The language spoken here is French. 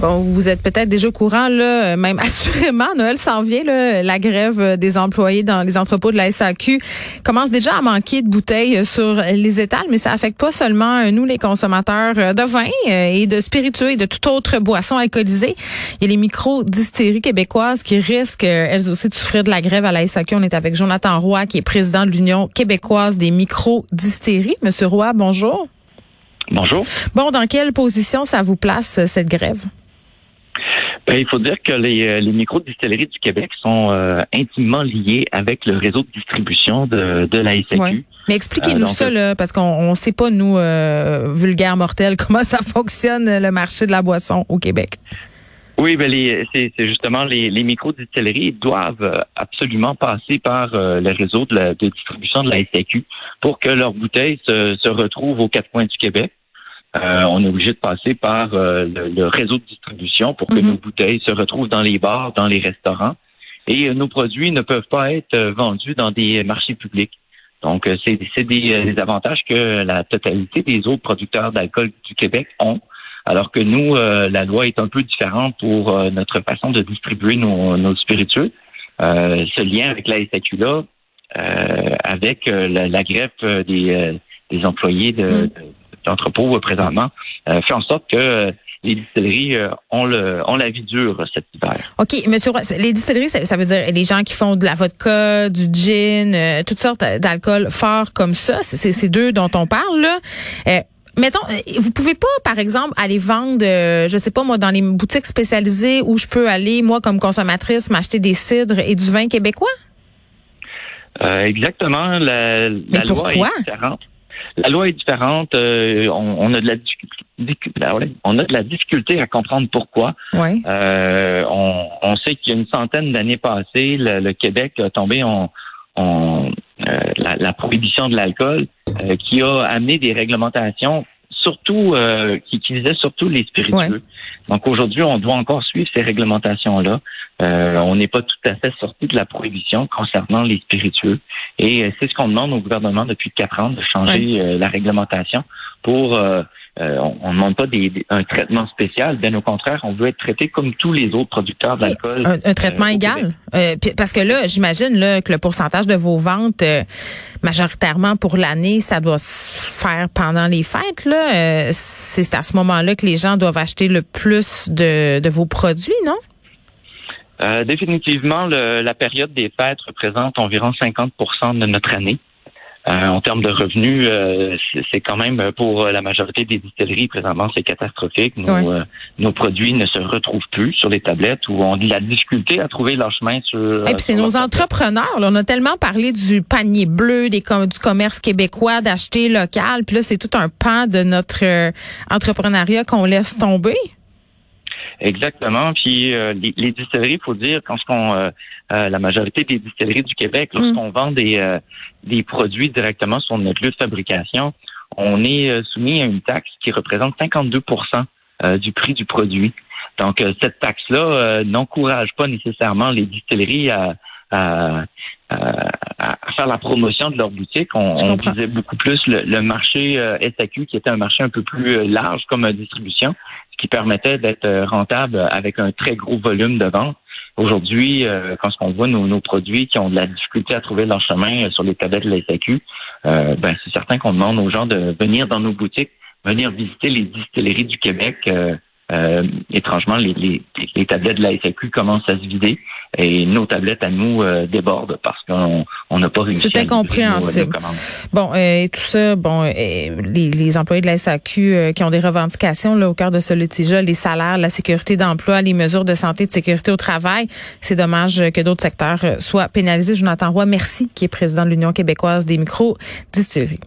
Bon, vous êtes peut-être déjà au courant, là, même assurément, Noël s'en vient, là, la grève des employés dans les entrepôts de la SAQ commence déjà à manquer de bouteilles sur les étals, mais ça affecte pas seulement nous, les consommateurs de vin et de spiritueux et de toute autre boisson alcoolisée. Il y a les micro-distilleries québécoises qui risquent, elles aussi, de souffrir de la grève à la SAQ. On est avec Jonathan Roy, qui est président de l'Union québécoise des micro-distilleries. Monsieur Roy, bonjour. Bonjour. Bon, dans quelle position ça vous place, cette grève? Ben, il faut dire que les, euh, les micro-distilleries du Québec sont euh, intimement liées avec le réseau de distribution de, de la SAQ. Mais expliquez-nous euh, ça, là, parce qu'on ne sait pas, nous, euh, vulgaires mortels, comment ça fonctionne, le marché de la boisson au Québec. Oui, ben c'est justement les, les micro-distilleries doivent absolument passer par le réseau de, la, de distribution de la SAQ pour que leurs bouteilles se, se retrouvent aux quatre coins du Québec. Euh, on est obligé de passer par euh, le, réseau de distribution pour que Mhm. nos bouteilles se retrouvent dans les bars, dans les restaurants. Et euh, nos produits ne peuvent pas être vendus dans des marchés publics. Donc, euh, c'est des, des avantages que la totalité des autres producteurs d'alcool du Québec ont. Alors que nous, euh, la loi est un peu différente pour euh, notre façon de distribuer nos, nos spiritueux. Euh, ce lien avec la euh, avec la, la greffe des, euh, des employés de, Mm. de- d'entrepôts euh, présentement, euh, fait en sorte que euh, les distilleries ont, le, ont la vie dure cet hiver. OK, monsieur Roy, les distilleries, ça, ça veut dire les gens qui font de la vodka, du gin, euh, toutes sortes d'alcool forts comme ça. C'est ces deux dont on parle, là. Euh, Mettons, vous pouvez pas, par exemple, aller vendre, euh, je sais pas moi, dans les boutiques spécialisées où je peux aller, moi, comme consommatrice, m'acheter des cidres et du vin québécois? Exactement. La, la loi pourquoi? est différente. La loi est différente. euh, on, on a de la difficulté, ouais, on a de la difficulté à comprendre pourquoi. Oui. Euh, on, on sait qu'il y a une centaine d'années passées, le, le Québec a tombé en, en euh, la, la prohibition de l'alcool, euh, qui a amené des réglementations, surtout euh, qui, qui surtout les spiritueux. Ouais. Donc aujourd'hui, on doit encore suivre ces réglementations-là. Euh, on n'est pas tout à fait sorti de la prohibition concernant les spiritueux. Et euh, c'est ce qu'on demande au gouvernement depuis quatre ans de changer euh, la réglementation pour euh, euh, on ne demande pas des, des- un traitement spécial, bien au contraire, on veut être traité comme tous les autres producteurs d'alcool. Un, un traitement euh, égal? Euh, parce que là, j'imagine là, que le pourcentage de vos ventes, euh, majoritairement pour l'année, ça doit se faire pendant les fêtes. Là. Euh, c'est à ce moment-là que les gens doivent acheter le plus de, de vos produits, non? Euh, définitivement, le- la période des fêtes représente environ 50% de notre année. Euh, en termes de revenus, euh, c'est- quand même euh, pour la majorité des distilleries présentement, c'est catastrophique. Nos, euh, nos produits ne se retrouvent plus sur les tablettes ou ont de la difficulté à trouver leur chemin sur. euh, Et puis c'est nos entrepreneurs. là. on a tellement parlé du panier bleu, des com- du commerce québécois, d'acheter local. Puis là, c'est tout un pan de notre entrepreneuriat qu'on laisse tomber. Exactement. Puis euh, les, les distilleries, il faut dire, quand ce qu'on, euh, euh, la majorité des distilleries du Québec, lorsqu'on vend des, euh, des produits directement sur notre lieu de fabrication, on est euh, soumis à une taxe qui représente 52% euh, du prix du produit. Donc euh, cette taxe-là euh, n'encourage pas nécessairement les distilleries à, à, à- à faire la promotion de leur boutique. On, on visait beaucoup plus le, le marché euh, SAQ, qui était un marché un peu plus large comme distribution qui permettait d'être euh, rentable avec un très gros volume de vente. Aujourd'hui, euh, quand on voit nos, nos produits qui ont de la difficulté à trouver leur chemin euh, sur les tablettes de la SAQ, euh, ben, c'est certain qu'on demande aux gens de venir dans nos boutiques, venir visiter les distilleries du Québec. Euh, étrangement, les, les, les tablettes de la SAQ commencent à se vider et nos tablettes à nous euh, débordent parce qu'on on n'a pas réussi C'est à incompréhensible. commandes. Bon, euh, et tout ça, bon, euh, les, les employés de la SAQ euh, qui ont des revendications là, au cœur de ce litige les salaires, la sécurité d'emploi, les mesures de santé et de sécurité au travail, c'est dommage euh, que d'autres secteurs euh, soient pénalisés. Jonathan Roy, merci, qui est président de l'Union québécoise des micro-distilleries.